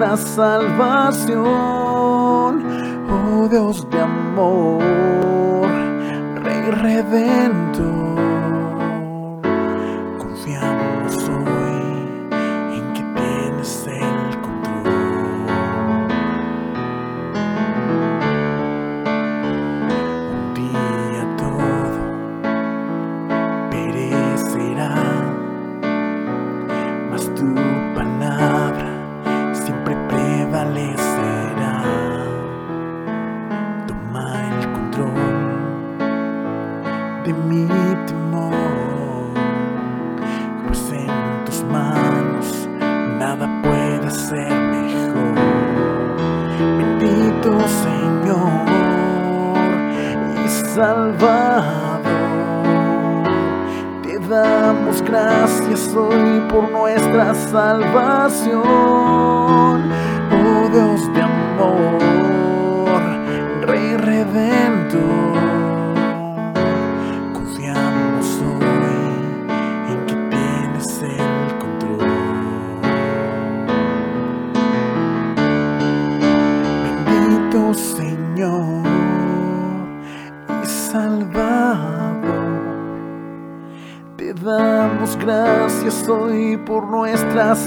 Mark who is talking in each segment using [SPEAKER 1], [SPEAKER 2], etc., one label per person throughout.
[SPEAKER 1] nuestra salvación. Oh Dios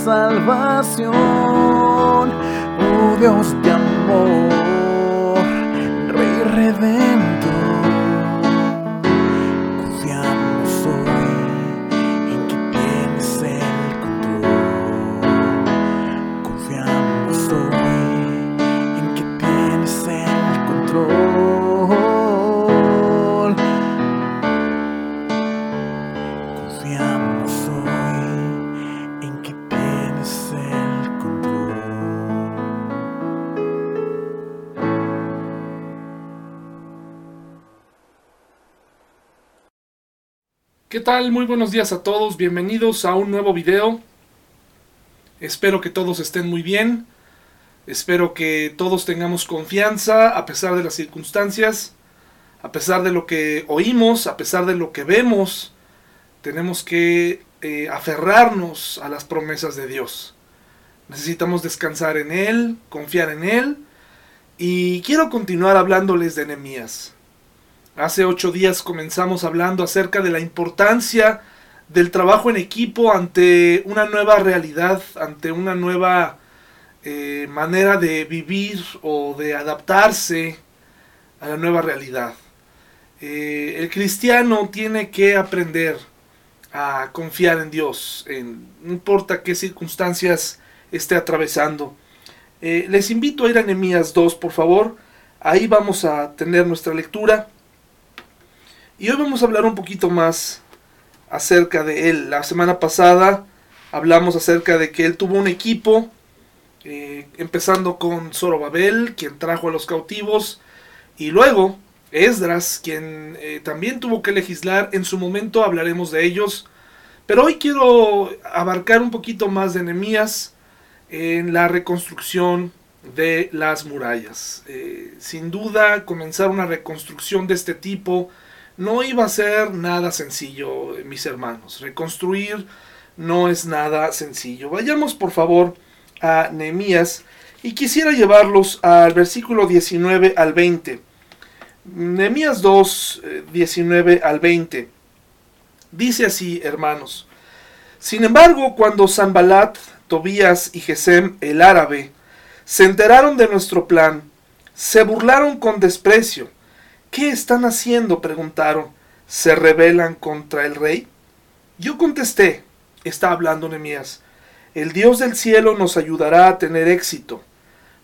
[SPEAKER 1] salvación.
[SPEAKER 2] Tal? Muy buenos días a todos, bienvenidos a un nuevo video. Espero que todos estén muy bien. Espero que todos tengamos confianza a pesar de las circunstancias, a pesar de lo que oímos, a pesar de lo que vemos. Tenemos que eh, aferrarnos a las promesas de Dios. Necesitamos descansar en Él, confiar en Él. Y quiero continuar hablándoles de Nehemías. Hace ocho días comenzamos hablando acerca de la importancia del trabajo en equipo ante una nueva realidad, ante una nueva eh, manera de vivir o de adaptarse a la nueva realidad. Eh, el cristiano tiene que aprender a confiar en Dios, en, no importa qué circunstancias esté atravesando. Eh, les invito a ir a Nehemías 2, por favor. Ahí vamos a tener nuestra lectura. Y hoy vamos a hablar un poquito más acerca de él. La semana pasada hablamos acerca de que él tuvo un equipo, eh, empezando con Zorobabel, quien trajo a los cautivos, y luego Esdras, quien eh, también tuvo que legislar. En su momento hablaremos de ellos. Pero hoy quiero abarcar un poquito más de Nehemías en la reconstrucción de las murallas. Eh, sin duda, comenzar una reconstrucción de este tipo no iba a ser nada sencillo, mis hermanos. Reconstruir no es nada sencillo. Vayamos por favor a Nehemías y quisiera llevarlos al versículo 19 al 20. Nehemías 2, eh, 19 al 20. Dice así, hermanos. Sin embargo, cuando Sanbalat, Tobías y Gesem, el árabe, se enteraron de nuestro plan, se burlaron con desprecio. ¿Qué están haciendo? preguntaron. ¿Se rebelan contra el rey? Yo contesté, está hablando Nehemías, el Dios del cielo nos ayudará a tener éxito.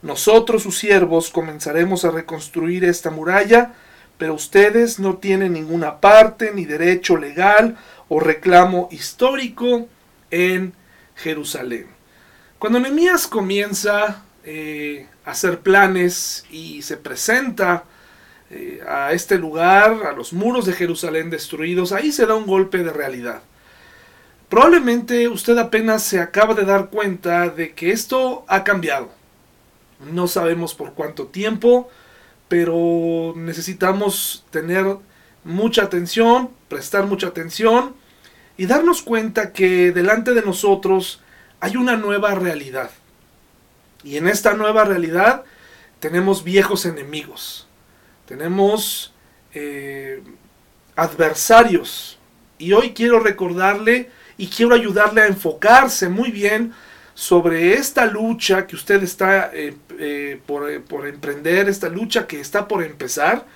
[SPEAKER 2] Nosotros, sus siervos, comenzaremos a reconstruir esta muralla pero ustedes no tienen ninguna parte ni derecho legal o reclamo histórico en Jerusalén. Cuando Nehemías comienza eh, a hacer planes y se presenta eh, a este lugar, a los muros de Jerusalén destruidos, ahí se da un golpe de realidad. Probablemente usted apenas se acaba de dar cuenta de que esto ha cambiado. No sabemos por cuánto tiempo, pero necesitamos tener mucha atención, prestar mucha atención y darnos cuenta que delante de nosotros hay una nueva realidad. Y en esta nueva realidad tenemos viejos enemigos, tenemos eh, adversarios. Y hoy quiero recordarle y quiero ayudarle a enfocarse muy bien sobre esta lucha que usted está eh, eh, por, por, emprender, esta lucha que está por empezar.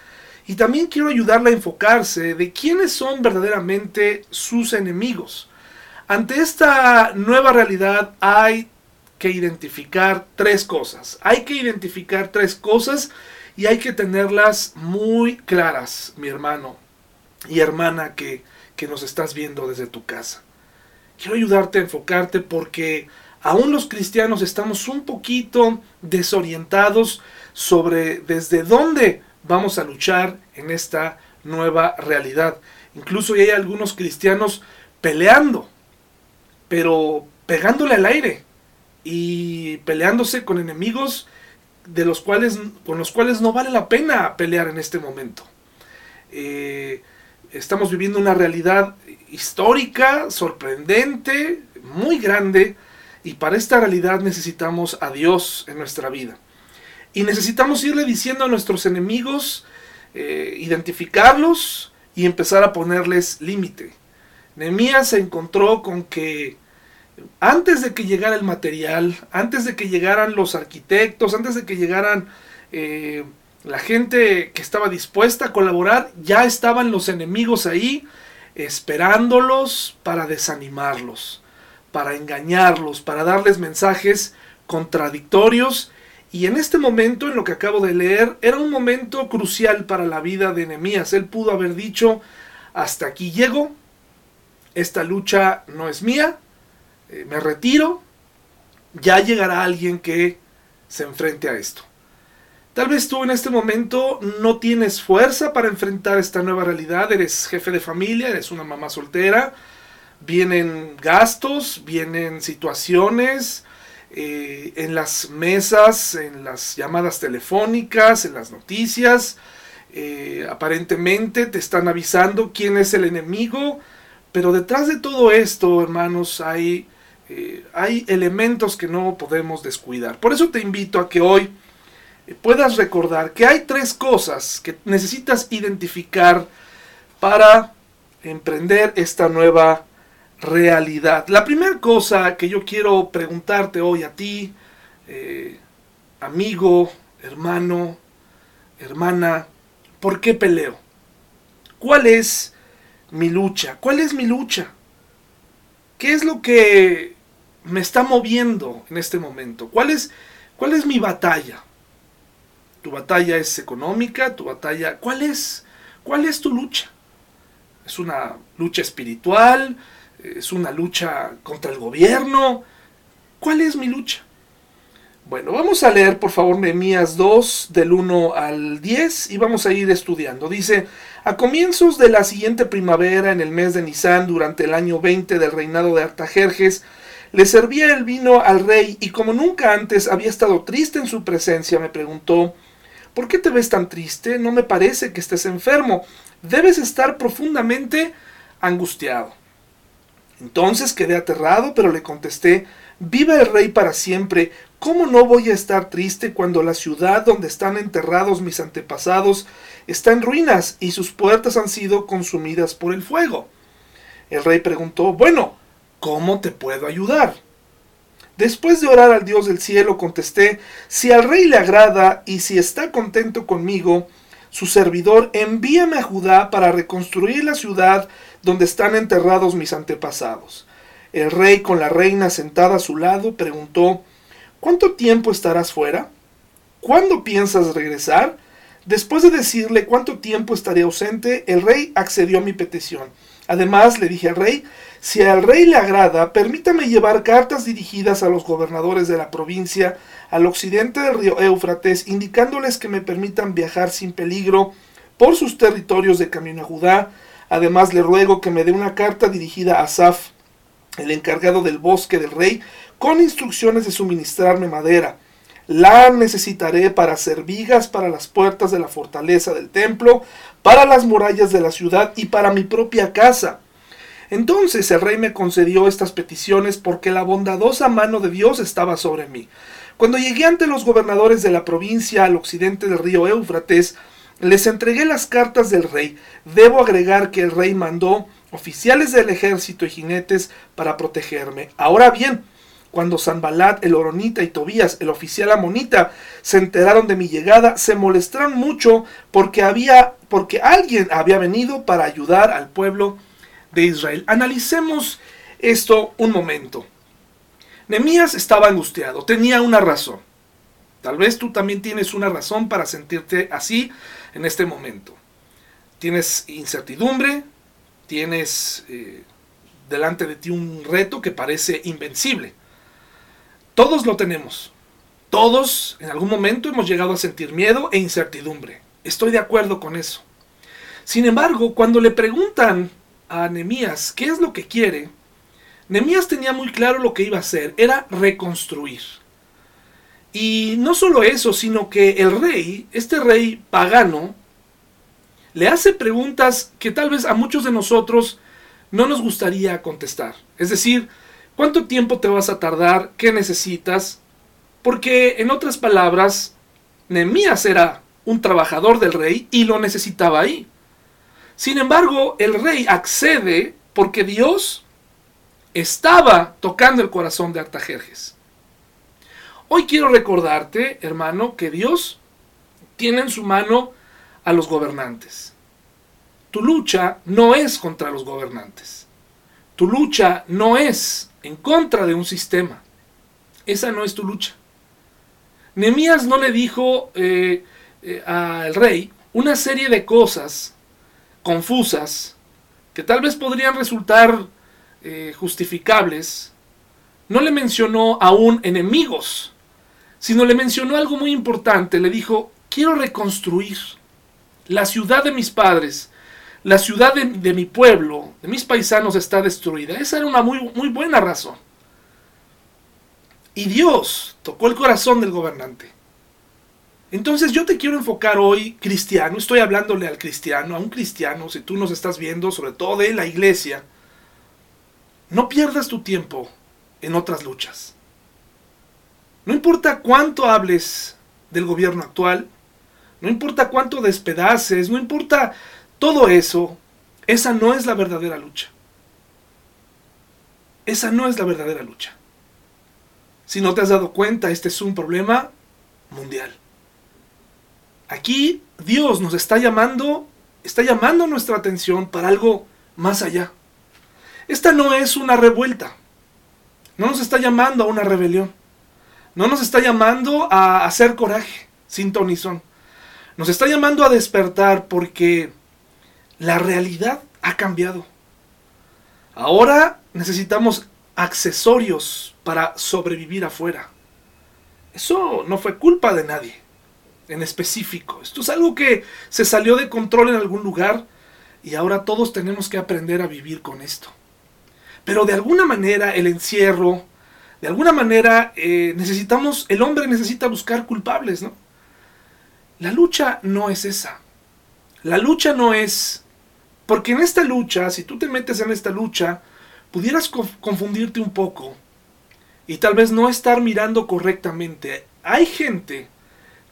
[SPEAKER 2] Y también quiero ayudarle a enfocarse de quiénes son verdaderamente sus enemigos. Ante esta nueva realidad hay que identificar tres cosas. Hay que identificar tres cosas y hay que tenerlas muy claras, mi hermano y hermana que, que nos estás viendo desde tu casa. Quiero ayudarte a enfocarte porque aún los cristianos estamos un poquito desorientados sobre desde dónde vamos a luchar en esta nueva realidad. Incluso hay algunos cristianos peleando, pero pegándole al aire y peleándose con enemigos de los cuales, con los cuales no vale la pena pelear en este momento. Eh, estamos viviendo una realidad histórica, sorprendente, muy grande, y para esta realidad necesitamos a Dios en nuestra vida. Y necesitamos irle diciendo a nuestros enemigos, eh, identificarlos y empezar a ponerles límite. Nehemías se encontró con que antes de que llegara el material, antes de que llegaran los arquitectos, antes de que llegaran eh, la gente que estaba dispuesta a colaborar, ya estaban los enemigos ahí esperándolos para desanimarlos para engañarlos, para darles mensajes contradictorios. Y en este momento, en lo que acabo de leer, era un momento crucial para la vida de Nehemías. Él pudo haber dicho, hasta aquí llego, esta lucha no es mía, eh, me retiro, ya llegará alguien que se enfrente a esto. Tal vez tú en este momento no tienes fuerza para enfrentar esta nueva realidad, eres jefe de familia, eres una mamá soltera, vienen gastos, vienen situaciones eh, en las mesas, en las llamadas telefónicas, en las noticias. Eh, aparentemente te están avisando quién es el enemigo, pero detrás de todo esto, hermanos, hay, eh, hay elementos que no podemos descuidar. Por eso te invito a que hoy puedas recordar que hay tres cosas que necesitas identificar para emprender esta nueva realidad. La primera cosa que yo quiero preguntarte hoy a ti, eh, amigo, hermano, hermana, ¿por qué peleo? ¿Cuál es mi lucha? ¿Cuál es mi lucha? ¿Qué es lo que me está moviendo en este momento? ¿Cuál es, cuál es mi batalla? ¿Tu batalla es económica? ¿Tu batalla? ¿Cuál es? ¿Cuál es tu lucha? ¿Es una lucha espiritual? es una lucha contra el gobierno. ¿Cuál es mi lucha? Bueno, vamos a leer por favor Nehemías 2 del 1 al 10 y vamos a ir estudiando. Dice, a comienzos de la siguiente primavera, en el mes de Nisan, durante el año 20 del reinado de Artajerjes, le servía el vino al rey y como nunca antes había estado triste en su presencia, me preguntó, ¿por qué te ves tan triste? No me parece que estés enfermo. Debes estar profundamente angustiado. Entonces quedé aterrado, pero le contesté, Viva el rey para siempre, ¿cómo no voy a estar triste cuando la ciudad donde están enterrados mis antepasados está en ruinas y sus puertas han sido consumidas por el fuego? El rey preguntó, bueno, ¿cómo te puedo ayudar? Después de orar al Dios del cielo, contesté, si al rey le agrada y si está contento conmigo, su servidor, envíame a Judá para reconstruir la ciudad donde están enterrados mis antepasados. El rey, con la reina sentada a su lado, preguntó, ¿Cuánto tiempo estarás fuera? ¿Cuándo piensas regresar? Después de decirle cuánto tiempo estaría ausente, el rey accedió a mi petición. Además, le dije al rey, si al rey le agrada, permítame llevar cartas dirigidas a los gobernadores de la provincia al occidente del río Éufrates, indicándoles que me permitan viajar sin peligro por sus territorios de camino a Judá. Además, le ruego que me dé una carta dirigida a Saf, el encargado del bosque del rey, con instrucciones de suministrarme madera. La necesitaré para hacer vigas para las puertas de la fortaleza del templo, para las murallas de la ciudad y para mi propia casa. Entonces el rey me concedió estas peticiones porque la bondadosa mano de Dios estaba sobre mí. Cuando llegué ante los gobernadores de la provincia al occidente del río Éufrates, les entregué las cartas del rey. Debo agregar que el rey mandó oficiales del ejército y jinetes para protegerme. Ahora bien, cuando Sanbalat, el Oronita y Tobías, el oficial amonita, se enteraron de mi llegada, se molestaron mucho porque había porque alguien había venido para ayudar al pueblo de Israel. Analicemos esto un momento. Nemías estaba angustiado, tenía una razón. Tal vez tú también tienes una razón para sentirte así en este momento. Tienes incertidumbre, tienes eh, delante de ti un reto que parece invencible. Todos lo tenemos. Todos en algún momento hemos llegado a sentir miedo e incertidumbre. Estoy de acuerdo con eso. Sin embargo, cuando le preguntan a Nemías qué es lo que quiere, Nemías tenía muy claro lo que iba a hacer, era reconstruir. Y no solo eso, sino que el rey, este rey pagano, le hace preguntas que tal vez a muchos de nosotros no nos gustaría contestar. Es decir, ¿cuánto tiempo te vas a tardar? ¿Qué necesitas? Porque, en otras palabras, Nemías era un trabajador del rey y lo necesitaba ahí. Sin embargo, el rey accede porque Dios estaba tocando el corazón de Artajerjes. Hoy quiero recordarte, hermano, que Dios tiene en su mano a los gobernantes. Tu lucha no es contra los gobernantes. Tu lucha no es en contra de un sistema. Esa no es tu lucha. Nemías no le dijo eh, eh, al rey una serie de cosas confusas, que tal vez podrían resultar eh, justificables, no le mencionó aún enemigos, sino le mencionó algo muy importante. Le dijo, quiero reconstruir la ciudad de mis padres, la ciudad de, de, mi pueblo, de mis paisanos está destruida. Esa era una muy, muy buena razón. Y Dios tocó el corazón del gobernante. Entonces yo te quiero enfocar hoy, cristiano, estoy hablándole al cristiano, a un cristiano, si tú nos estás viendo, sobre todo de la iglesia, no pierdas tu tiempo en otras luchas. No importa cuánto hables del gobierno actual, no importa cuánto despedaces, no importa todo eso, esa no es la verdadera lucha. Esa no es la verdadera lucha. Si no te has dado cuenta, este es un problema mundial. Aquí Dios nos está llamando, está llamando nuestra atención para algo más allá. Esta no es una revuelta. No nos está llamando a una rebelión. No nos está llamando a hacer coraje, sin tonizón. Nos está llamando a despertar porque la realidad ha cambiado. Ahora necesitamos accesorios para sobrevivir afuera. Eso no fue culpa de nadie en específico. Esto es algo que se salió de control en algún lugar y ahora todos tenemos que aprender a vivir con esto. Pero de alguna manera el encierro, de alguna manera eh, necesitamos, el hombre necesita buscar culpables, ¿no? La lucha no es esa. La lucha no es, porque en esta lucha, si tú te metes en esta lucha, pudieras confundirte un poco y tal vez no estar mirando correctamente. Hay gente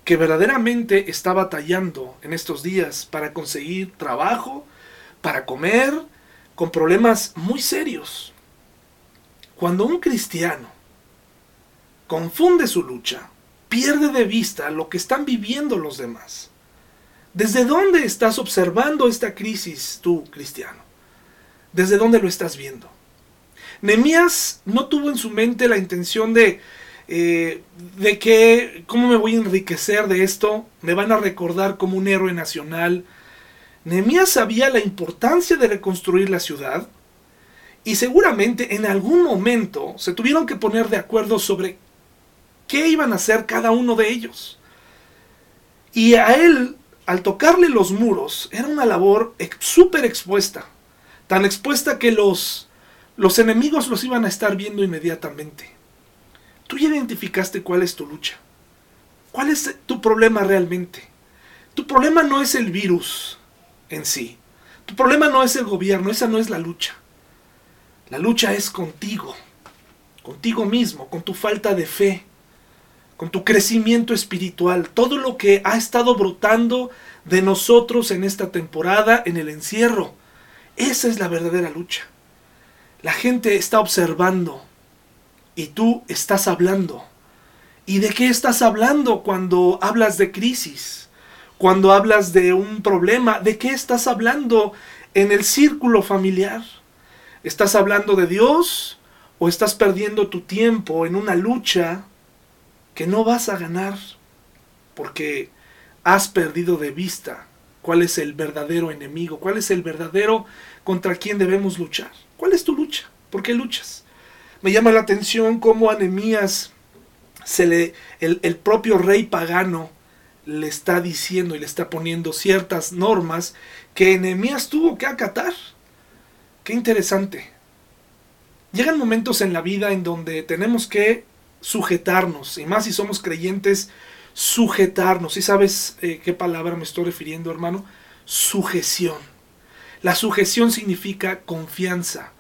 [SPEAKER 2] que verdaderamente está batallando en estos días para conseguir trabajo, para comer, con problemas muy serios. Cuando un cristiano confunde su lucha, pierde de vista lo que están viviendo los demás. ¿Desde dónde estás observando esta crisis tú, cristiano? ¿Desde dónde lo estás viendo? Nemías no tuvo en su mente la intención de eh, de que, ¿cómo me voy a enriquecer de esto? Me van a recordar como un héroe nacional. Nehemías sabía la importancia de reconstruir la ciudad y seguramente en algún momento se tuvieron que poner de acuerdo sobre qué iban a hacer cada uno de ellos. Y a él, al tocarle los muros, era una labor súper expuesta. Tan expuesta que los, los enemigos los iban a estar viendo inmediatamente. Tú ya identificaste cuál es tu lucha. ¿Cuál es tu problema realmente? Tu problema no es el virus en sí. Tu problema no es el gobierno, esa no es la lucha. La lucha es contigo, contigo mismo, con tu falta de fe, con tu crecimiento espiritual, todo lo que ha estado brotando de nosotros en esta temporada, en el encierro. Esa es la verdadera lucha. La gente está observando y tú estás hablando. ¿Y de qué estás hablando cuando hablas de crisis? Cuando hablas de un problema, ¿de qué estás hablando en el círculo familiar? ¿Estás hablando de Dios o estás perdiendo tu tiempo en una lucha que no vas a ganar porque has perdido de vista cuál es el verdadero enemigo, cuál es el verdadero contra quien debemos luchar? ¿Cuál es tu lucha? ¿Por qué luchas? Me llama la atención cómo a se le, el, el propio rey pagano le está diciendo y le está poniendo ciertas normas que Nehemías tuvo que acatar. Qué interesante. Llegan momentos en la vida en donde tenemos que sujetarnos, y más si somos creyentes, sujetarnos. ¿Y sabes eh, qué palabra me estoy refiriendo, hermano? Sujeción. La sujeción significa confianza.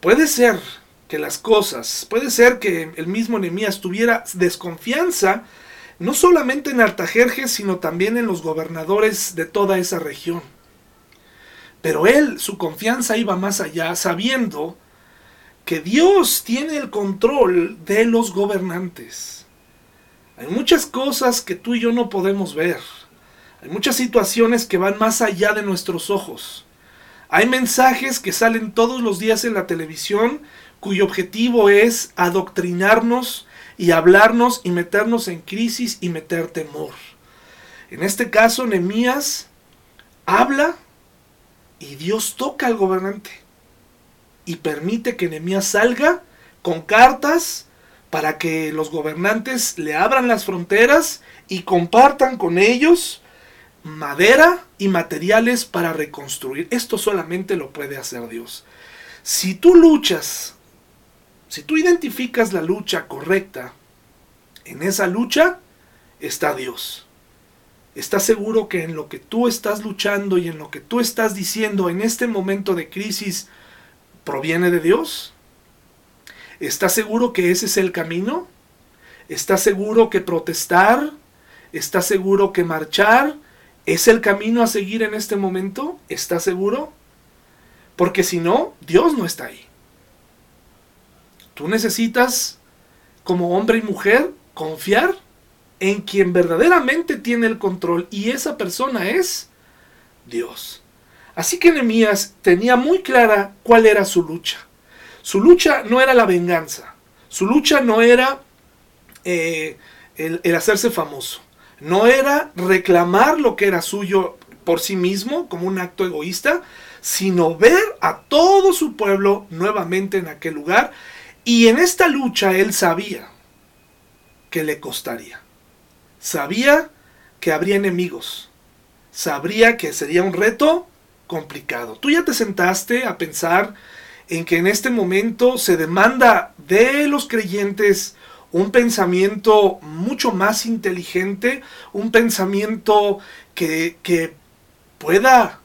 [SPEAKER 2] Puede ser que las cosas, puede ser que el mismo Nehemías tuviera desconfianza, no solamente en Artajerjes, sino también en los gobernadores de toda esa región. Pero él, su confianza iba más allá, sabiendo que Dios tiene el control de los gobernantes. Hay muchas cosas que tú y yo no podemos ver. Hay muchas situaciones que van más allá de nuestros ojos. Hay mensajes que salen todos los días en la televisión cuyo objetivo es adoctrinarnos y hablarnos y meternos en crisis y meter temor. En este caso, Nehemías habla y Dios toca al gobernante y permite que Nehemías salga con cartas para que los gobernantes le abran las fronteras y compartan con ellos madera y materiales para reconstruir. Esto solamente lo puede hacer Dios. Si tú luchas si tú identificas la lucha correcta, en esa lucha está Dios. ¿Estás seguro que en lo que tú estás luchando y en lo que tú estás diciendo en este momento de crisis proviene de Dios? ¿Estás seguro que ese es el camino? ¿Estás seguro que protestar? ¿Estás seguro que marchar es el camino a seguir en este momento? ¿Estás seguro? Porque si no, Dios no está ahí. Tú necesitas, como hombre y mujer, confiar en quien verdaderamente tiene el control y esa persona es Dios. Así que Nehemías tenía muy clara cuál era su lucha. Su lucha no era la venganza, su lucha no era eh, el, el hacerse famoso, no era reclamar lo que era suyo por sí mismo como un acto egoísta, sino ver a todo su pueblo nuevamente en aquel lugar y en esta lucha él sabía que le costaría. Sabía que habría enemigos. Sabría que sería un reto complicado. Tú ya te sentaste a pensar en que en este momento se demanda de los creyentes un pensamiento mucho más inteligente, un pensamiento que, pueda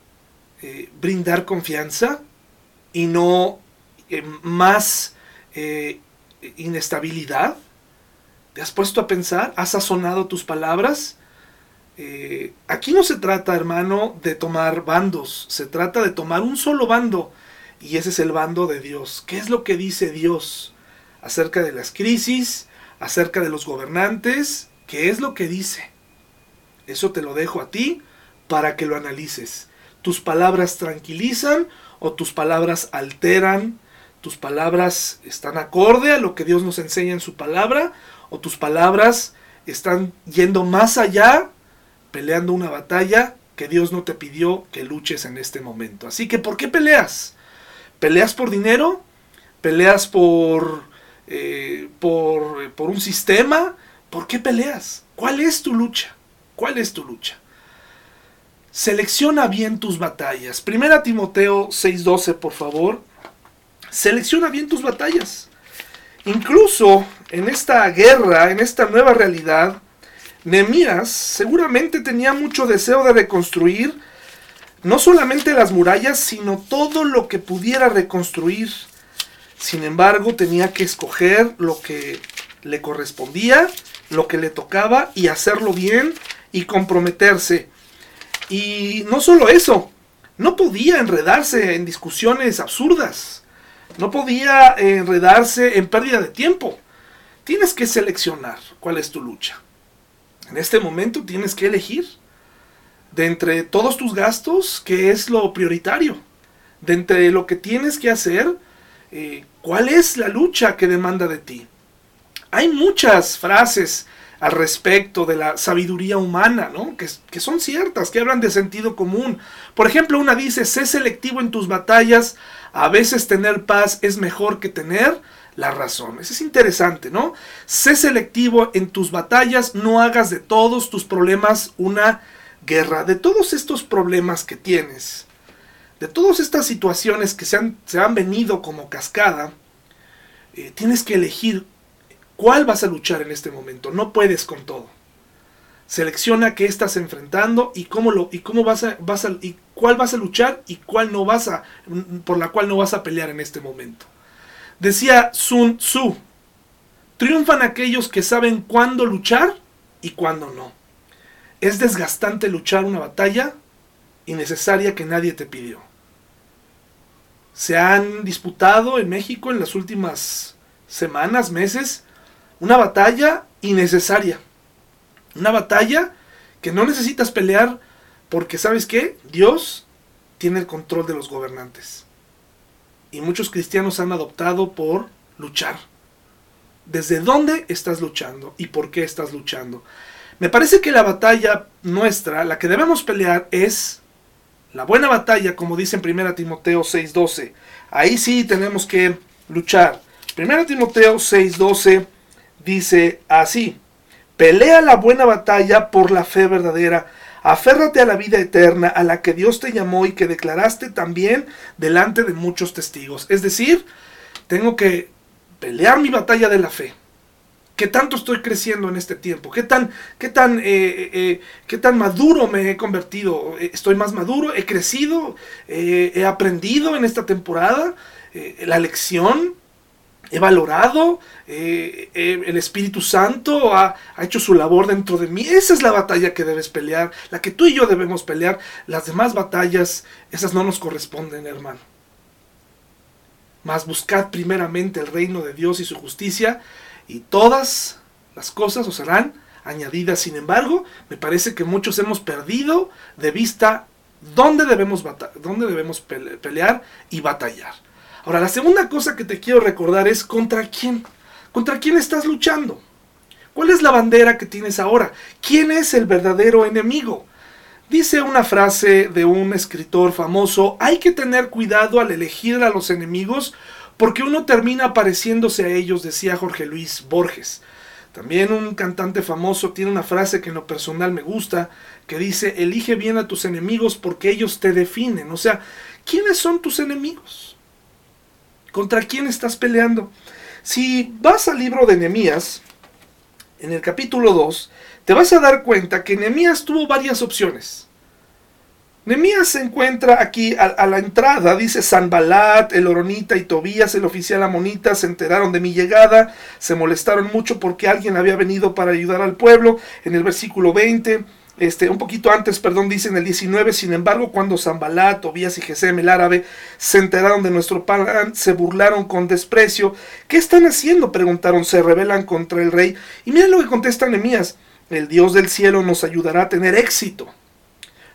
[SPEAKER 2] eh, brindar confianza y no eh, más eh, inestabilidad? ¿Te has puesto a pensar? ¿Has sazonado tus palabras? Eh, aquí no se trata, hermano, de tomar bandos, se trata de tomar un solo bando y ese es el bando de Dios. ¿Qué es lo que dice Dios acerca de las crisis, acerca de los gobernantes? ¿Qué es lo que dice? Eso te lo dejo a ti para que lo analices. ¿Tus palabras tranquilizan o tus palabras alteran tus palabras están acorde a lo que Dios nos enseña en su palabra, o tus palabras están yendo más allá, peleando una batalla que Dios no te pidió que luches en este momento. Así que, ¿por qué peleas? ¿Peleas por dinero? ¿Peleas por, eh, por, por un sistema? ¿Por qué peleas? ¿Cuál es tu lucha? ¿Cuál es tu lucha? Selecciona bien tus batallas. Primera Timoteo 6:12, por favor. Selecciona bien tus batallas. Incluso en esta guerra, en esta nueva realidad, Nehemías seguramente tenía mucho deseo de reconstruir no solamente las murallas, sino todo lo que pudiera reconstruir. Sin embargo, tenía que escoger lo que le correspondía, lo que le tocaba y hacerlo bien y comprometerse. Y no solo eso, no podía enredarse en discusiones absurdas, no podía enredarse en pérdida de tiempo. Tienes que seleccionar cuál es tu lucha. En este momento tienes que elegir de entre todos tus gastos qué es lo prioritario. De entre lo que tienes que hacer, eh, cuál es la lucha que demanda de ti. Hay muchas frases al respecto de la sabiduría humana, ¿no? Que, que, son ciertas, que hablan de sentido común. Por ejemplo, una dice, sé selectivo en tus batallas, a veces tener paz es mejor que tener la razón. Eso es interesante, ¿no? Sé selectivo en tus batallas, no hagas de todos tus problemas una guerra. De todos estos problemas que tienes, de todas estas situaciones que se han, se han venido como cascada, eh, tienes que elegir cuál vas a luchar en este momento. No puedes con todo. Selecciona qué estás enfrentando y cómo lo y cómo vas a, vas a cuál vas a luchar y cuál no vas a por la cual no vas a pelear en este momento. Decía Sun Tzu, triunfan aquellos que saben cuándo luchar y cuándo no. Es desgastante luchar una batalla innecesaria que nadie te pidió. Se han disputado en México en las últimas semanas, meses, una batalla innecesaria. Una batalla que no necesitas pelear porque sabes qué? Dios tiene el control de los gobernantes y muchos cristianos han adoptado por luchar. ¿Desde dónde estás luchando y por qué estás luchando? Me parece que la batalla nuestra, la que debemos pelear, es la buena batalla, como dice en 1 Timoteo 6:12. Ahí sí tenemos que luchar. 1 Timoteo 6:12 dice así, pelea la buena batalla por la fe verdadera Aférrate a la vida eterna a la que Dios te llamó y que declaraste también delante de muchos testigos. Es decir, tengo que pelear mi batalla de la fe. ¿Qué tanto estoy creciendo en este tiempo? ¿Qué tan, qué tan, eh, eh, eh, qué tan maduro me he convertido? ¿Estoy más maduro? ¿He crecido? ¿He aprendido en esta temporada? ¿La lección? He valorado, eh, eh, el Espíritu Santo ha, hecho su labor dentro de mí. Esa es la batalla que debes pelear, la que tú y yo debemos pelear. Las demás batallas, esas no nos corresponden, hermano. Mas buscad primeramente el reino de Dios y su justicia, y todas las cosas os serán añadidas. Sin embargo, me parece que muchos hemos perdido de vista dónde debemos, dónde debemos pelear y batallar. Ahora, la segunda cosa que te quiero recordar es contra quién. ¿Contra quién estás luchando? ¿Cuál es la bandera que tienes ahora? ¿Quién es el verdadero enemigo? Dice una frase de un escritor famoso, hay que tener cuidado al elegir a los enemigos porque uno termina pareciéndose a ellos, decía Jorge Luis Borges. También un cantante famoso tiene una frase que en lo personal me gusta, que dice, elige bien a tus enemigos porque ellos te definen. O sea, ¿quiénes son tus enemigos? ¿Contra quién estás peleando? Si vas al libro de Nehemías, en el capítulo 2, te vas a dar cuenta que Nehemías tuvo varias opciones. Nehemías se encuentra aquí a, la entrada, dice Sanbalat, el Oronita y Tobías, el oficial amonita, se enteraron de mi llegada, se molestaron mucho porque alguien había venido para ayudar al pueblo. En el versículo 20, este, un poquito antes, perdón, dice en el 19, sin embargo, cuando Zambalat, Tobías y Gesem, el árabe, se enteraron de nuestro plan, se burlaron con desprecio. ¿Qué están haciendo? Preguntaron, se rebelan contra el rey. Y miren lo que contesta Nehemías, el Dios del cielo nos ayudará a tener éxito.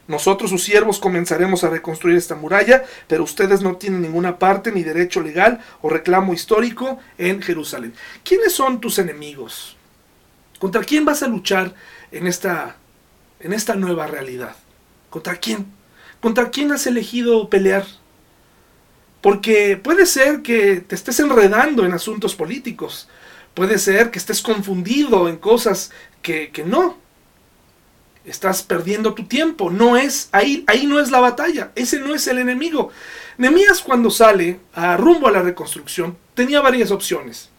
[SPEAKER 2] Nosotros, sus siervos, comenzaremos a reconstruir esta muralla, pero ustedes no tienen ninguna parte ni derecho legal o reclamo histórico en Jerusalén. ¿Quiénes son tus enemigos? ¿Contra quién vas a luchar en esta, en esta nueva realidad? ¿Contra quién? ¿Contra quién has elegido pelear? Porque puede ser que te estés enredando en asuntos políticos, puede ser que estés confundido en cosas que, que no. Estás perdiendo tu tiempo. No es, ahí, ahí no es la batalla. Ese no es el enemigo. Nemías cuando sale a rumbo a la reconstrucción tenía varias opciones.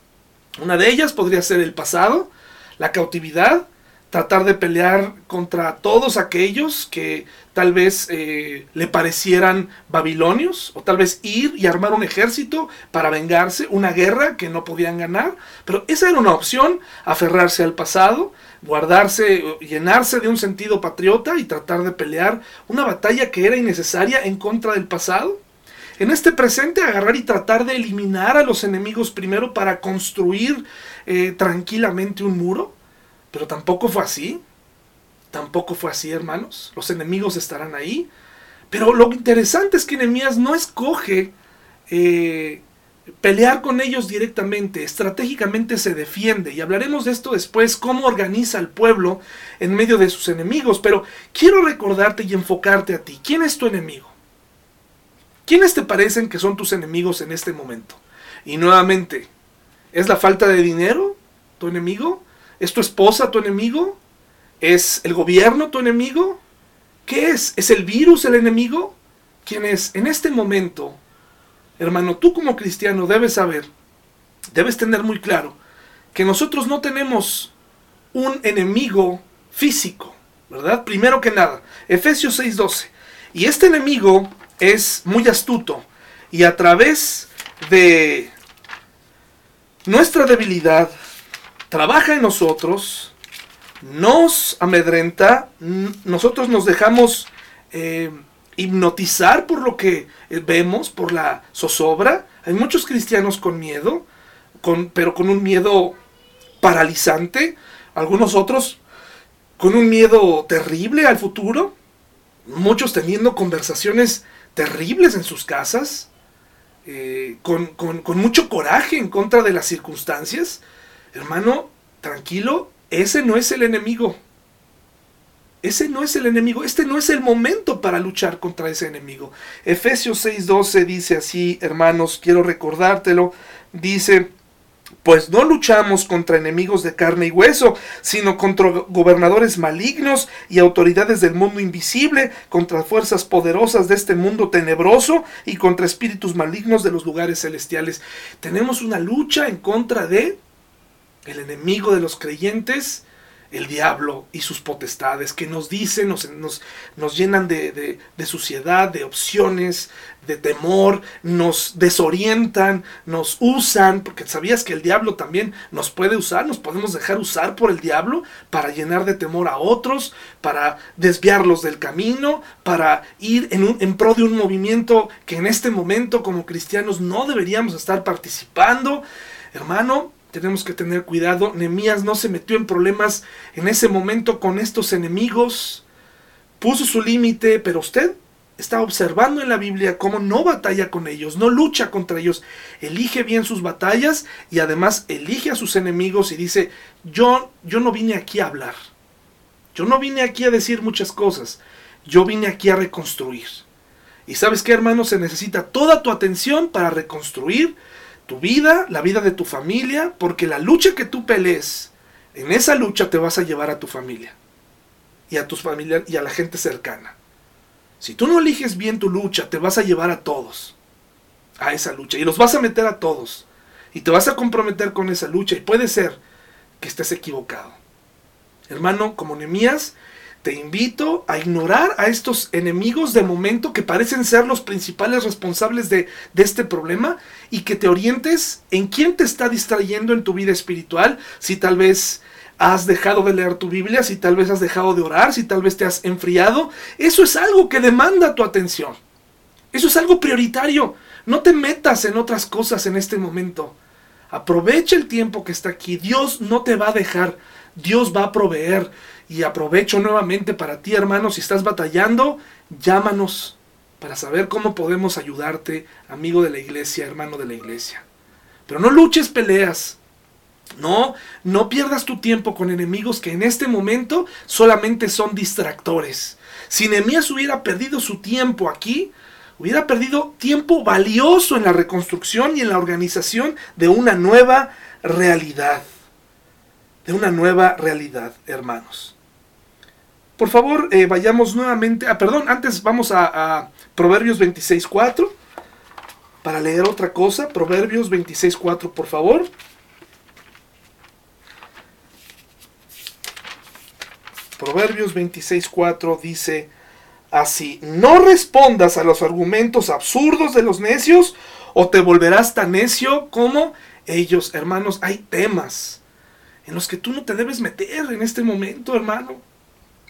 [SPEAKER 2] Una de ellas podría ser el pasado, la cautividad, tratar de pelear contra todos aquellos que tal vez eh, le parecieran babilonios, o tal vez ir y armar un ejército para vengarse, una guerra que no podían ganar, pero esa era una opción, aferrarse al pasado, guardarse, llenarse de un sentido patriota y tratar de pelear una batalla que era innecesaria en contra del pasado. En este presente agarrar y tratar de eliminar a los enemigos primero para construir eh, tranquilamente un muro pero tampoco fue así. Tampoco fue así, hermanos. Los enemigos estarán ahí. Pero lo interesante es que Nehemías no escoge eh, pelear con ellos directamente. Estratégicamente se defiende. Y hablaremos de esto después, cómo organiza el pueblo en medio de sus enemigos. Pero quiero recordarte y enfocarte a ti. ¿Quién es tu enemigo? ¿Quiénes te parecen que son tus enemigos en este momento? Y nuevamente, ¿es la falta de dinero tu enemigo? ¿Es tu esposa tu enemigo? ¿Es el gobierno tu enemigo? ¿Qué es? ¿Es el virus el enemigo? ¿Quién es? En este momento, hermano, tú como cristiano debes saber, debes tener muy claro, que nosotros no tenemos un enemigo físico, ¿verdad? Primero que nada, Efesios 6:12. Y este enemigo es muy astuto y a través de nuestra debilidad, trabaja en nosotros, nos amedrenta, nosotros nos dejamos eh, hipnotizar por lo que eh, vemos, por la zozobra. Hay muchos cristianos con miedo, con, pero con un miedo paralizante, algunos otros con un miedo terrible al futuro, muchos teniendo conversaciones terribles en sus casas, eh, con, con mucho coraje en contra de las circunstancias. Hermano, tranquilo, ese no es el enemigo. Ese no es el enemigo, este no es el momento para luchar contra ese enemigo. Efesios 6:12 dice así, hermanos, quiero recordártelo, dice, pues no luchamos contra enemigos de carne y hueso, sino contra gobernadores malignos y autoridades del mundo invisible, contra fuerzas poderosas de este mundo tenebroso y contra espíritus malignos de los lugares celestiales. Tenemos una lucha en contra de el enemigo de los creyentes, el diablo y sus potestades, que nos dicen, nos, nos, llenan de, de, suciedad, de opciones, de temor, nos desorientan, nos usan, porque sabías que el diablo también nos puede usar, nos podemos dejar usar por el diablo para llenar de temor a otros, para desviarlos del camino, para ir en, en pro de un movimiento que en este momento como cristianos no deberíamos estar participando. Hermano, tenemos que tener cuidado. Nemías no se metió en problemas en ese momento con estos enemigos. Puso su límite, pero usted está observando en la Biblia cómo no batalla con ellos, no lucha contra ellos. Elige bien sus batallas y además elige a sus enemigos y dice, yo, yo no vine aquí a hablar. Yo no vine aquí a decir muchas cosas. Yo vine aquí a reconstruir. Y sabes qué, hermano, se necesita toda tu atención para reconstruir tu vida, la vida de tu familia, porque la lucha que tú pelees, en esa lucha te vas a llevar a tu familia y a tus familiares y a la gente cercana. Si tú no eliges bien tu lucha, te vas a llevar a todos a esa lucha y los vas a meter a todos y te vas a comprometer con esa lucha y puede ser que estés equivocado. Hermano, como Nemías, te invito a ignorar a estos enemigos de momento que parecen ser los principales responsables de, este problema y que te orientes en quién te está distrayendo en tu vida espiritual, si tal vez has dejado de leer tu Biblia, si tal vez has dejado de orar, si tal vez te has enfriado. Eso es algo que demanda tu atención. Eso es algo prioritario. No te metas en otras cosas en este momento. Aprovecha el tiempo que está aquí. Dios no te va a dejar Dios va a proveer. Y aprovecho nuevamente para ti, hermano, si estás batallando, llámanos para saber cómo podemos ayudarte, amigo de la iglesia, hermano de la iglesia. Pero no luches peleas. No, no pierdas tu tiempo con enemigos que en este momento solamente son distractores. Si Nehemías hubiera perdido su tiempo aquí, hubiera perdido tiempo valioso en la reconstrucción y en la organización de una nueva realidad. De una nueva realidad, hermanos. Por favor, eh, vayamos nuevamente. Ah, perdón, antes vamos a, a Proverbios 26.4 para leer otra cosa. Proverbios 26.4, por favor. Proverbios 26.4 dice así, no respondas a los argumentos absurdos de los necios o te volverás tan necio como ellos. Hermanos, hay temas en los que tú no te debes meter en este momento, hermano.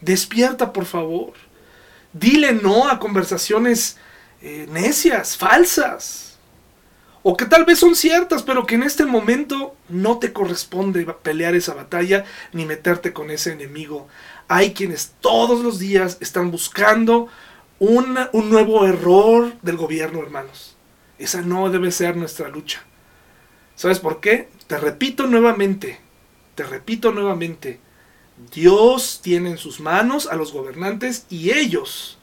[SPEAKER 2] Despierta, por favor. Dile no a conversaciones eh, necias, falsas. O que tal vez son ciertas, pero que en este momento no te corresponde pelear esa batalla ni meterte con ese enemigo. Hay quienes todos los días están buscando un nuevo error del gobierno, hermanos. Esa no debe ser nuestra lucha. ¿Sabes por qué? Te repito nuevamente, te repito nuevamente, Dios tiene en sus manos a los gobernantes y ellos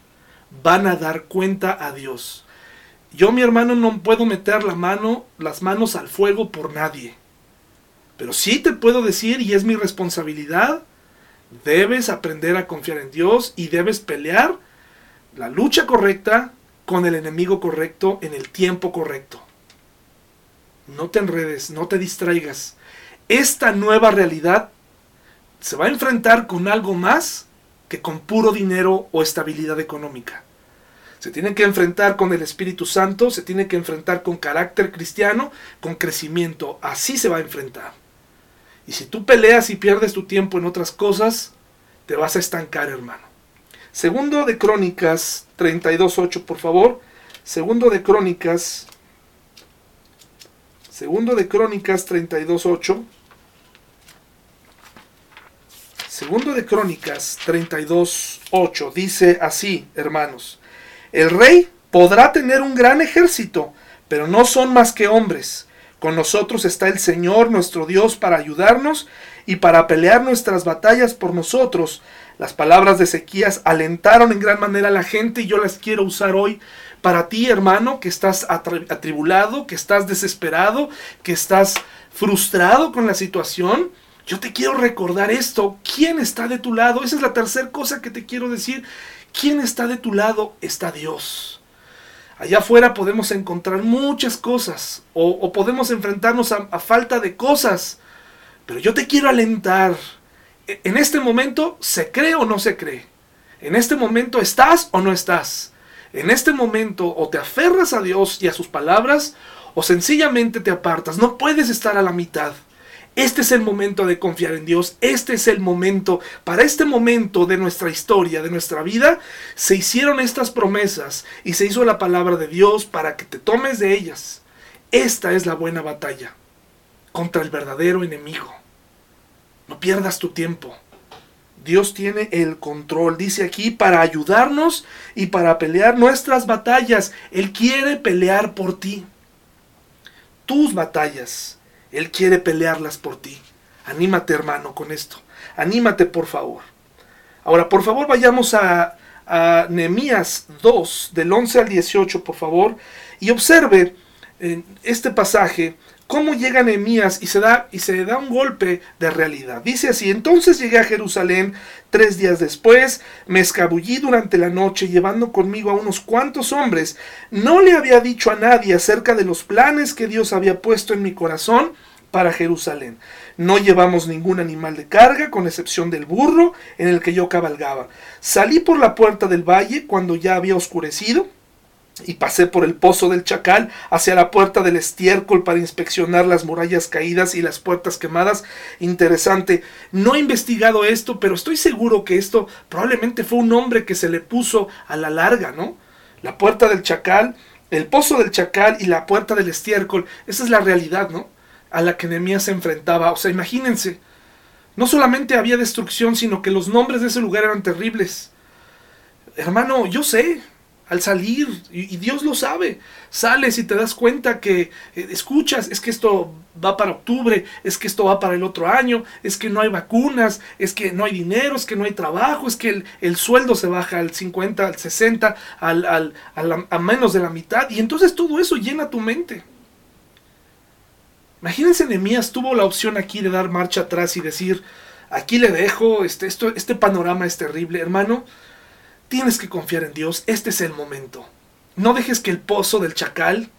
[SPEAKER 2] van a dar cuenta a Dios. Yo, mi hermano, no puedo meter las manos al fuego por nadie. Pero sí te puedo decir, y es mi responsabilidad, debes aprender a confiar en Dios y debes pelear la lucha correcta con el enemigo correcto en el tiempo correcto. No te enredes, no te distraigas. Esta nueva realidad se va a enfrentar con algo más que con puro dinero o estabilidad económica. Se tiene que enfrentar con el Espíritu Santo, se tiene que enfrentar con carácter cristiano, con crecimiento. Así se va a enfrentar. Y si tú peleas y pierdes tu tiempo en otras cosas, te vas a estancar, hermano. Segundo de Crónicas 32.8, por favor. Segundo de Crónicas. Segundo de Crónicas 32.8. Segundo de Crónicas 32.8 dice así, hermanos. El rey podrá tener un gran ejército, pero no son más que hombres. Con nosotros está el Señor nuestro Dios para ayudarnos y para pelear nuestras batallas por nosotros. Las palabras de Ezequías alentaron en gran manera a la gente y yo las quiero usar hoy para ti, hermano, que estás atribulado, que estás desesperado, que estás frustrado con la situación. Yo te quiero recordar esto. ¿Quién está de tu lado? Esa es la tercera cosa que te quiero decir. ¿Quién está de tu lado? Está Dios. Allá afuera podemos encontrar muchas cosas o, podemos enfrentarnos a, a falta de cosas. Pero yo te quiero alentar. E, en este momento, ¿se cree o no se cree? En este momento, ¿estás o no estás? En este momento, o te aferras a Dios y a sus palabras, o sencillamente te apartas. No puedes estar a la mitad. Este es el momento de confiar en Dios. Este es el momento. Para este momento de nuestra historia, de nuestra vida, se hicieron estas promesas y se hizo la palabra de Dios para que te tomes de ellas. Esta es la buena batalla contra el verdadero enemigo. No pierdas tu tiempo. Dios tiene el control, dice aquí, para ayudarnos y para pelear nuestras batallas. Él quiere pelear por ti. Tus batallas. Él quiere pelearlas por ti. Anímate, hermano, con esto. Anímate, por favor. Ahora, por favor, vayamos a, a Nehemías 2, del 11 al 18, por favor, y observe este pasaje cómo llega Nehemías y se da y se da un golpe de realidad. Dice así: Entonces llegué a Jerusalén tres días después, me escabullí durante la noche, llevando conmigo a unos cuantos hombres. No le había dicho a nadie acerca de los planes que Dios había puesto en mi corazón para Jerusalén. No llevamos ningún animal de carga, con excepción del burro en el que yo cabalgaba. Salí por la puerta del valle cuando ya había oscurecido y pasé por el pozo del chacal hacia la puerta del estiércol para inspeccionar las murallas caídas y las puertas quemadas. Interesante. No he investigado esto, pero estoy seguro que esto probablemente fue un nombre que se le puso a la larga, ¿no? La puerta del chacal, el pozo del chacal y la puerta del estiércol. Esa es la realidad, ¿no? A la que Nehemías se enfrentaba. O sea, imagínense. No solamente había destrucción, sino que los nombres de ese lugar eran terribles. Hermano, yo sé, al salir, y, Dios lo sabe, sales y te das cuenta que eh, escuchas, es que esto va para octubre, es que esto va para el otro año, es que no hay vacunas, es que no hay dinero, es que no hay trabajo, es que el, sueldo se baja al 50, al 60, al, al, a menos de la mitad, y entonces todo eso llena tu mente. Imagínense, Nehemías tuvo la opción aquí de dar marcha atrás y decir, aquí le dejo, este, esto, este panorama es terrible, hermano Tienes que confiar en Dios, este es el momento. No dejes que el pozo del chacal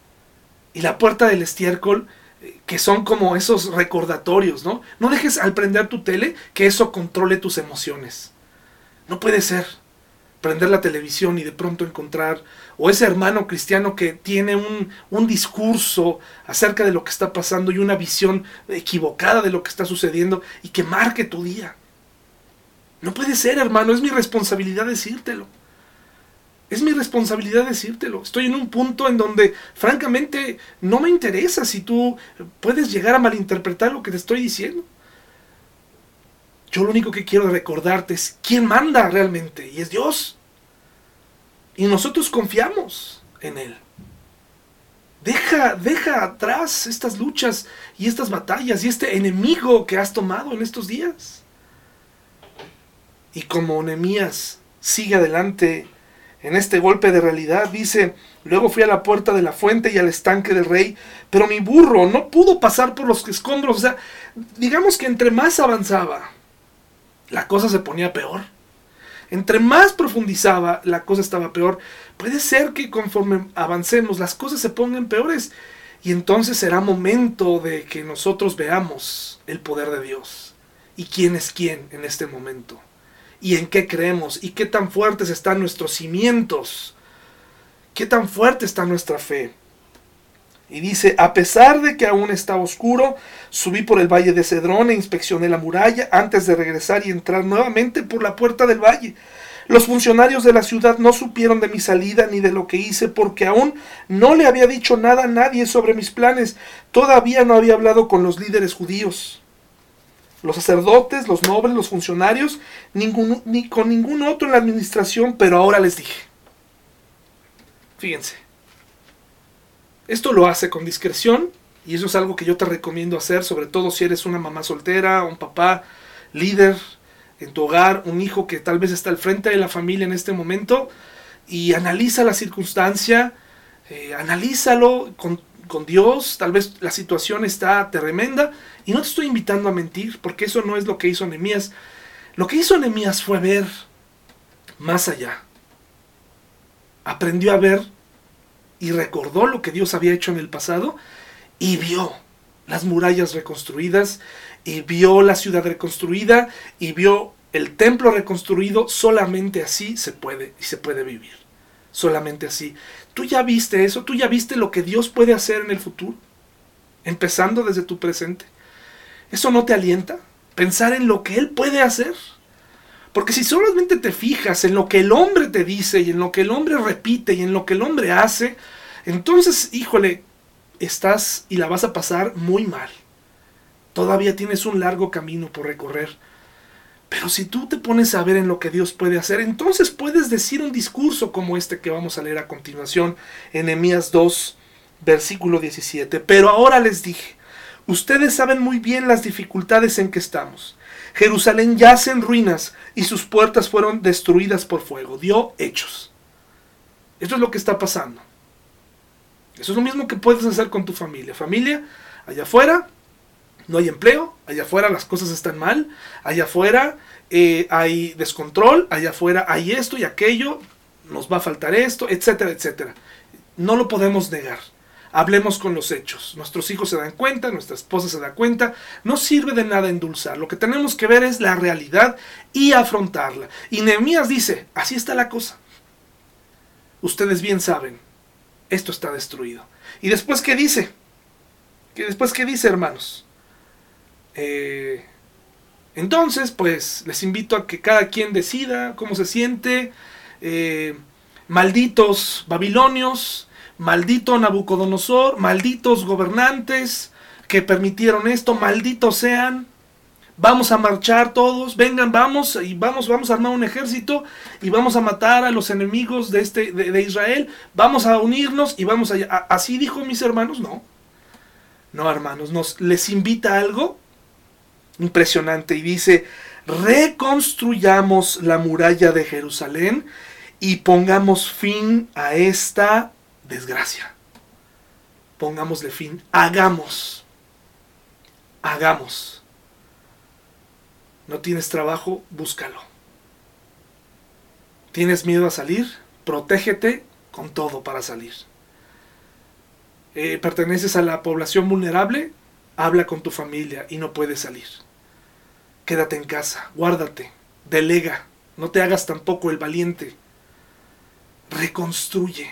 [SPEAKER 2] y la puerta del estiércol, eh, que son como esos recordatorios, ¿no? No dejes al prender tu tele que eso controle tus emociones. No puede ser prender la televisión y de pronto encontrar, o ese hermano cristiano que tiene un, un, discurso acerca de lo que está pasando y una visión equivocada de lo que está sucediendo y que marque tu día. No puede ser, hermano, es mi responsabilidad decírtelo. Es mi responsabilidad decírtelo. Estoy en un punto en donde, francamente, no me interesa si tú puedes llegar a malinterpretar lo que te estoy diciendo. Yo lo único que quiero recordarte es quién manda realmente, y es Dios. Y nosotros confiamos en Él. Deja, deja atrás estas luchas y estas batallas y este enemigo que has tomado en estos días. Y como Nehemías sigue adelante en este golpe de realidad, dice, luego fui a la puerta de la fuente y al estanque del rey, pero mi burro no pudo pasar por los escombros. O sea, digamos que entre más avanzaba, la cosa se ponía peor. Entre más profundizaba, la cosa estaba peor. Puede ser que conforme avancemos, las cosas se pongan peores. Y entonces será momento de que nosotros veamos el poder de Dios. ¿Y quién es quién en este momento? Y en qué creemos y qué tan fuertes están nuestros cimientos, qué tan fuerte está nuestra fe. Y dice, a pesar de que aún estaba oscuro, subí por el valle de Cedrón e inspeccioné la muralla antes de regresar y entrar nuevamente por la puerta del valle. Los funcionarios de la ciudad no supieron de mi salida ni de lo que hice porque aún no le había dicho nada a nadie sobre mis planes. Todavía no había hablado con los líderes judíos los sacerdotes, los nobles, los funcionarios, ni con ningún otro en la administración, pero ahora les dije. Fíjense, esto lo hace con discreción y eso es algo que yo te recomiendo hacer, sobre todo si eres una mamá soltera, un papá líder en tu hogar, un hijo que tal vez está al frente de la familia en este momento y analiza la circunstancia, eh, analízalo con con Dios, tal vez la situación está tremenda y no te estoy invitando a mentir, porque eso no es lo que hizo Nehemías. Lo que hizo Nehemías fue ver más allá. Aprendió a ver y recordó lo que Dios había hecho en el pasado y vio las murallas reconstruidas y vio la ciudad reconstruida y vio el templo reconstruido. Solamente así se puede y se puede vivir. Solamente así. ¿Tú ya viste eso? ¿Tú ya viste lo que Dios puede hacer en el futuro? Empezando desde tu presente. ¿Eso no te alienta? Pensar en lo que Él puede hacer. Porque si solamente te fijas en lo que el hombre te dice y en lo que el hombre repite y en lo que el hombre hace, entonces, híjole, estás y la vas a pasar muy mal. Todavía tienes un largo camino por recorrer. Pero si tú te pones a ver en lo que Dios puede hacer, entonces puedes decir un discurso como este que vamos a leer a continuación, en Emias 2, versículo 17. Pero ahora les dije, ustedes saben muy bien las dificultades en que estamos. Jerusalén yace en ruinas y sus puertas fueron destruidas por fuego. Dio hechos. Esto es lo que está pasando. Eso es lo mismo que puedes hacer con tu familia. Familia, allá afuera, no hay empleo, allá afuera las cosas están mal, allá afuera eh, hay descontrol, allá afuera hay esto y aquello, nos va a faltar esto, etcétera, etcétera. No lo podemos negar. Hablemos con los hechos. Nuestros hijos se dan cuenta, nuestra esposa se da cuenta. No sirve de nada endulzar. Lo que tenemos que ver es la realidad y afrontarla. Y Nehemías dice, así está la cosa. Ustedes bien saben, esto está destruido. ¿Y después qué dice? ¿Qué después qué dice, hermanos? Eh, entonces, pues les invito a que cada quien decida cómo se siente. Eh, malditos babilonios, maldito Nabucodonosor, malditos gobernantes que permitieron esto, malditos sean, Vamos a marchar todos, vengan, vamos y vamos, vamos a armar un ejército y vamos a matar a los enemigos de, este, de, Israel. Vamos a unirnos y vamos a, Así dijo mis hermanos, no. No, hermanos, nos les invita a algo impresionante y dice, reconstruyamos la muralla de Jerusalén y pongamos fin a esta desgracia. Pongámosle fin, hagamos, hagamos. ¿No tienes trabajo? Búscalo. ¿Tienes miedo a salir? Protégete con todo para salir. Eh, ¿Perteneces a la población vulnerable? Habla con tu familia y no puedes salir. Quédate en casa, guárdate, delega, no te hagas tampoco el valiente. Reconstruye,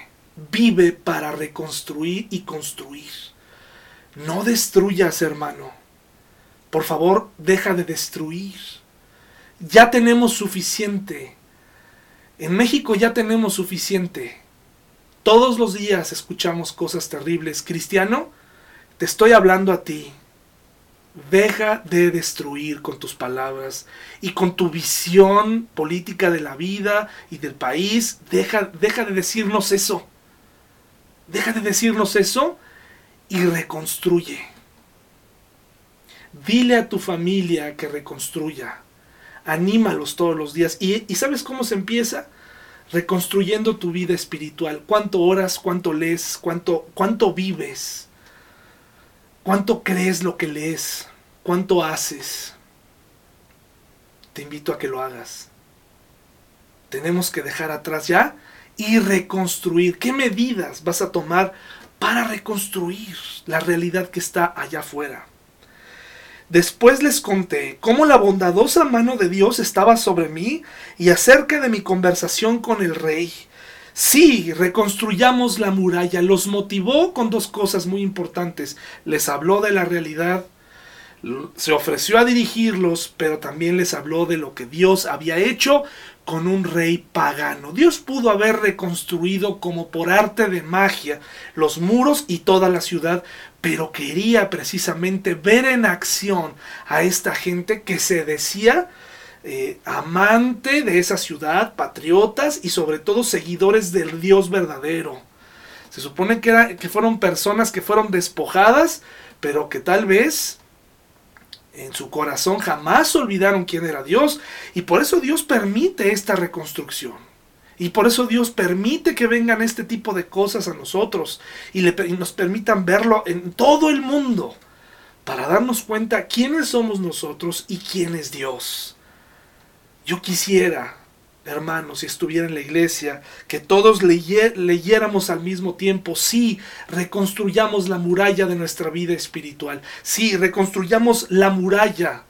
[SPEAKER 2] vive para reconstruir y construir. No destruyas, hermano. Por favor, deja de destruir. Ya tenemos suficiente. En México ya tenemos suficiente. Todos los días escuchamos cosas terribles. Cristiano, te estoy hablando a ti. Deja de destruir con tus palabras y con tu visión política de la vida y del país. Deja, deja de decirnos eso. Deja de decirnos eso y reconstruye. Dile a tu familia que reconstruya. Anímalos todos los días. ¿Y, y sabes cómo se empieza? Reconstruyendo tu vida espiritual. ¿Cuánto oras? ¿Cuánto lees? ¿Cuánto, cuánto vives? ¿Cuánto crees lo que lees? ¿Cuánto haces? Te invito a que lo hagas. Tenemos que dejar atrás ya y reconstruir. ¿Qué medidas vas a tomar para reconstruir la realidad que está allá afuera? Después les conté cómo la bondadosa mano de Dios estaba sobre mí y acerca de mi conversación con el rey. Sí, reconstruyamos la muralla. Los motivó con dos cosas muy importantes. Les habló de la realidad, se ofreció a dirigirlos, pero también les habló de lo que Dios había hecho con un rey pagano. Dios pudo haber reconstruido como por arte de magia los muros y toda la ciudad, pero quería precisamente ver en acción a esta gente que se decía eh, amante de esa ciudad, patriotas y sobre todo seguidores del Dios verdadero. Se supone que, que fueron personas que fueron despojadas, pero que tal vez en su corazón jamás olvidaron quién era Dios y por eso Dios permite esta reconstrucción. Y por eso Dios permite que vengan este tipo de cosas a nosotros y, nos permitan verlo en todo el mundo para darnos cuenta quiénes somos nosotros y quién es Dios. Yo quisiera, hermanos, si estuviera en la iglesia, que todos leyéramos al mismo tiempo, sí, reconstruyamos la muralla de nuestra vida espiritual, sí, reconstruyamos la muralla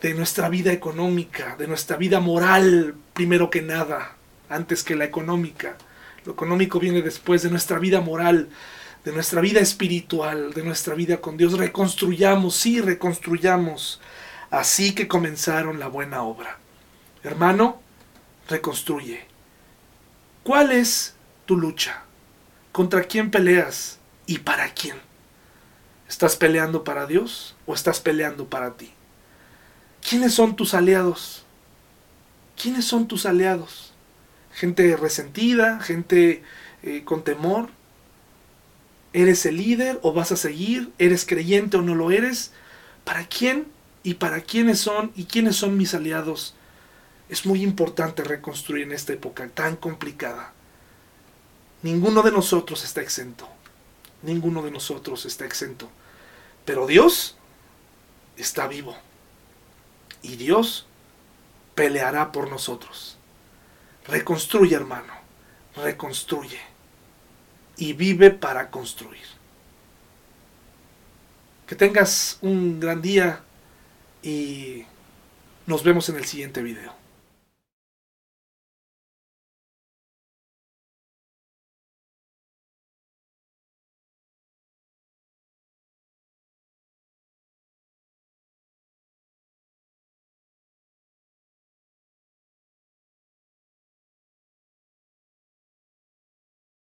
[SPEAKER 2] de nuestra vida económica, de nuestra vida moral, primero que nada antes que la económica. Lo económico viene después de nuestra vida moral, de nuestra vida espiritual, de nuestra vida con Dios. Reconstruyamos, sí, reconstruyamos. Así que comenzaron la buena obra. Hermano, reconstruye. ¿Cuál es tu lucha? ¿Contra quién peleas? ¿Y para quién? ¿Estás peleando para Dios o estás peleando para ti? ¿Quiénes son tus aliados? ¿Quiénes son tus aliados? gente resentida, gente eh, con temor. ¿Eres el líder o vas a seguir? ¿Eres creyente o no lo eres? ¿Para quién y para quiénes son y quiénes son mis aliados? Es muy importante reconstruir en esta época tan complicada. Ninguno de nosotros está exento. Ninguno de nosotros está exento. Pero Dios está vivo. Y Dios peleará por nosotros. Reconstruye, hermano. Reconstruye. Y vive para construir. Que tengas un gran día y nos vemos en el siguiente video.